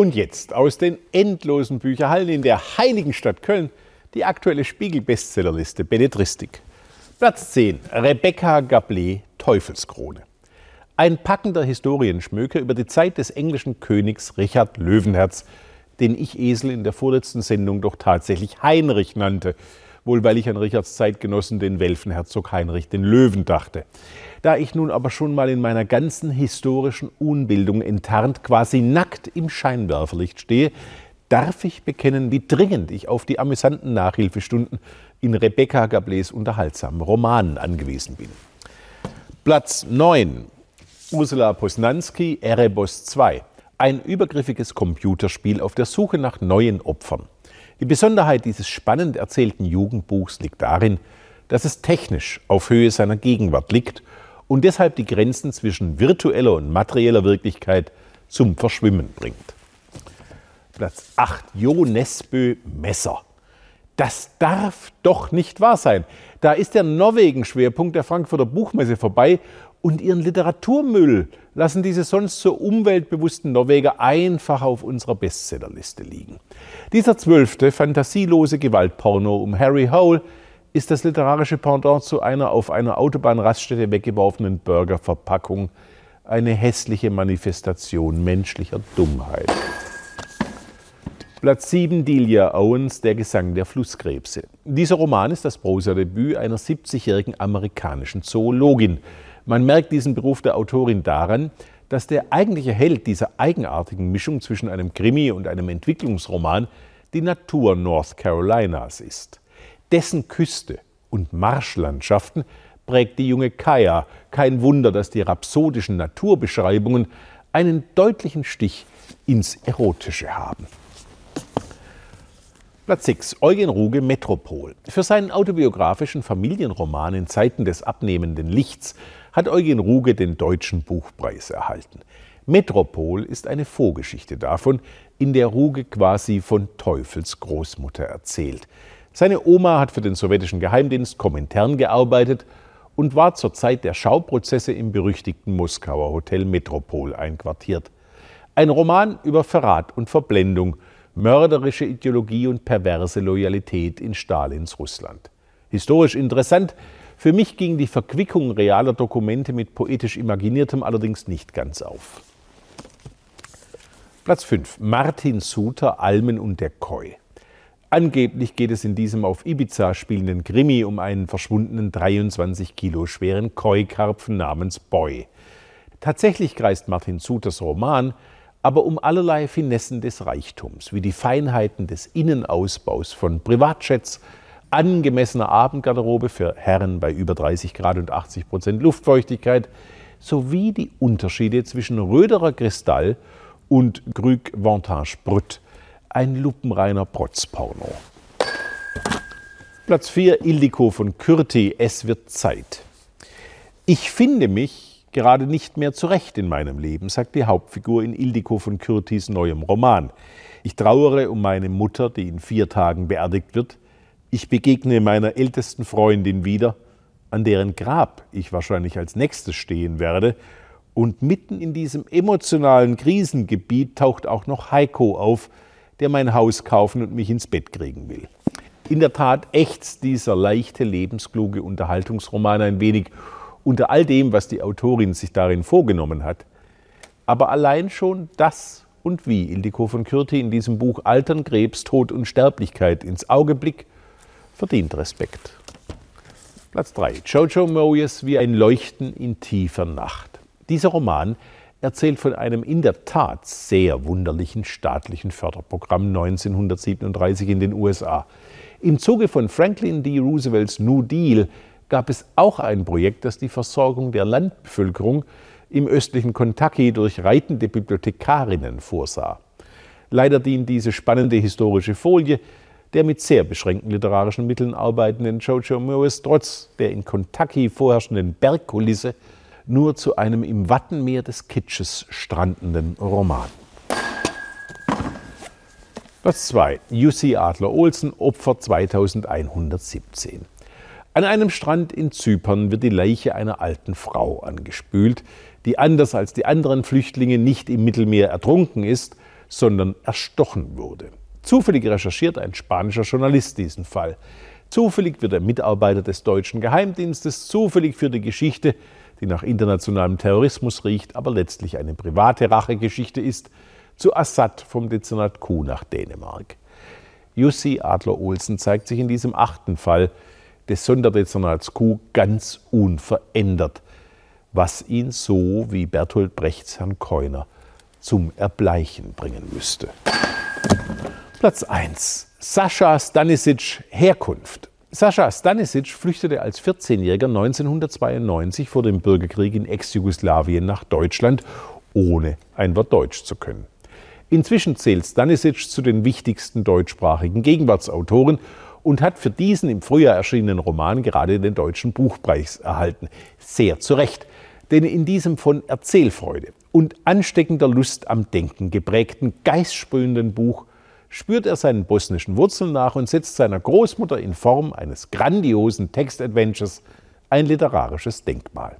Und jetzt aus den endlosen Bücherhallen in der heiligen Stadt Köln die aktuelle Spiegel-Bestsellerliste Belletristik. Platz 10. Rebecca Gablé Teufelskrone. Ein packender Historienschmöker über die Zeit des englischen Königs Richard Löwenherz, den ich Esel in der vorletzten Sendung doch tatsächlich Heinrich nannte, wohl weil ich an Richards Zeitgenossen den Welfenherzog Heinrich den Löwen dachte. Da ich nun aber schon mal in meiner ganzen historischen Unbildung enttarnt quasi nackt im Scheinwerferlicht stehe, darf ich bekennen, wie dringend ich auf die amüsanten Nachhilfestunden in Rebecca Gablés unterhaltsamen Romanen angewiesen bin. Platz 9. Ursula Posnanski, Erebos 2. Ein übergriffiges Computerspiel auf der Suche nach neuen Opfern. Die Besonderheit dieses spannend erzählten Jugendbuchs liegt darin, dass es technisch auf Höhe seiner Gegenwart liegt und deshalb die Grenzen zwischen virtueller und materieller Wirklichkeit zum Verschwimmen bringt. Platz 8, Jo Nesbø Messer. Das darf doch nicht wahr sein. Da ist der Norwegen-Schwerpunkt der Frankfurter Buchmesse vorbei und ihren Literaturmüll lassen diese sonst so umweltbewussten Norweger einfach auf unserer Bestsellerliste liegen. Dieser zwölfte fantasielose Gewaltporno um Harry Hole ist das literarische Pendant zu einer auf einer Autobahnraststätte weggeworfenen Burgerverpackung eine hässliche Manifestation menschlicher Dummheit. Platz 7 Delia Owens, Der Gesang der Flusskrebse. Dieser Roman ist das Prosadebüt einer 70-jährigen amerikanischen Zoologin. Man merkt diesen Beruf der Autorin daran, dass der eigentliche Held dieser eigenartigen Mischung zwischen einem Krimi und einem Entwicklungsroman die Natur North Carolinas ist. Dessen Küste und Marschlandschaften prägt die junge Kaya. Kein Wunder, dass die rhapsodischen Naturbeschreibungen einen deutlichen Stich ins Erotische haben. Platz 6. Eugen Ruge Metropol. Für seinen autobiografischen Familienroman in Zeiten des abnehmenden Lichts hat Eugen Ruge den Deutschen Buchpreis erhalten. Metropol ist eine Vorgeschichte davon, in der Ruge quasi von Teufels Großmutter erzählt. Seine Oma hat für den sowjetischen Geheimdienst Komintern gearbeitet und war zur Zeit der Schauprozesse im berüchtigten Moskauer Hotel Metropol einquartiert. Ein Roman über Verrat und Verblendung, mörderische Ideologie und perverse Loyalität in Stalins Russland. Historisch interessant, für mich ging die Verquickung realer Dokumente mit poetisch Imaginiertem allerdings nicht ganz auf. Platz 5. Martin Suter, Almen und der Koi. Angeblich geht es in diesem auf Ibiza spielenden Krimi um einen verschwundenen 23 Kilo schweren Koi-Karpfen namens Boy. Tatsächlich kreist Martin Suters Roman aber um allerlei Finessen des Reichtums, wie die Feinheiten des Innenausbaus von Privatjets, angemessener Abendgarderobe für Herren bei über 30 Grad und 80 Prozent Luftfeuchtigkeit, sowie die Unterschiede zwischen Röderer Kristall und Grüg Vantage Brut, ein lupenreiner Protzporno. Platz 4 Ildiko von Kürti, Es wird Zeit. Ich finde mich gerade nicht mehr zurecht in meinem Leben, sagt die Hauptfigur in Ildiko von Kürtis neuem Roman. Ich trauere um meine Mutter, die in vier Tagen beerdigt wird. Ich begegne meiner ältesten Freundin wieder, an deren Grab ich wahrscheinlich als nächstes stehen werde. Und mitten in diesem emotionalen Krisengebiet taucht auch noch Heiko auf, der mein Haus kaufen und mich ins Bett kriegen will. In der Tat ächzt dieser leichte, lebenskluge Unterhaltungsroman ein wenig unter all dem, was die Autorin sich darin vorgenommen hat. Aber allein schon das und wie Ildiko von Kürti in diesem Buch Altern, Krebs, Tod und Sterblichkeit ins Auge blickt, verdient Respekt. Platz 3. Jojo Moyes wie ein Leuchten in tiefer Nacht. Dieser Roman erzählt von einem in der Tat sehr wunderlichen staatlichen Förderprogramm 1937 in den USA. Im Zuge von Franklin D. Roosevelts New Deal gab es auch ein Projekt, das die Versorgung der Landbevölkerung im östlichen Kentucky durch reitende Bibliothekarinnen vorsah. Leider dient diese spannende historische Folie der mit sehr beschränkten literarischen Mitteln arbeitenden Jojo Moyes trotz der in Kentucky vorherrschenden Bergkulisse nur zu einem im Wattenmeer des Kitsches strandenden Roman. Platz 2. Jussi Adler Olsen, Opfer 2117. An einem Strand in Zypern wird die Leiche einer alten Frau angespült, die anders als die anderen Flüchtlinge nicht im Mittelmeer ertrunken ist, sondern erstochen wurde. Zufällig recherchiert ein spanischer Journalist diesen Fall. Zufällig wird er Mitarbeiter des deutschen Geheimdienstes, zufällig für die Geschichte, die nach internationalem Terrorismus riecht, aber letztlich eine private Rachegeschichte ist, zu Assad vom Dezernat Q nach Dänemark. Jussi Adler-Olsen zeigt sich in diesem achten Fall des Sonderdezernats Q ganz unverändert, was ihn so wie Bertolt Brechts Herrn Keuner zum Erbleichen bringen müsste. Platz 1. Sascha Stanisic Herkunft. Sascha Stanisic flüchtete als 14-Jähriger 1992 vor dem Bürgerkrieg in Ex-Jugoslawien nach Deutschland, ohne ein Wort Deutsch zu können. Inzwischen zählt Stanisic zu den wichtigsten deutschsprachigen Gegenwartsautoren und hat für diesen im Frühjahr erschienenen Roman gerade den Deutschen Buchpreis erhalten. Sehr zu Recht, denn in diesem von Erzählfreude und ansteckender Lust am Denken geprägten, geistsprühenden Buch spürt er seinen bosnischen Wurzeln nach und setzt seiner Großmutter in Form eines grandiosen Textadventures ein literarisches Denkmal.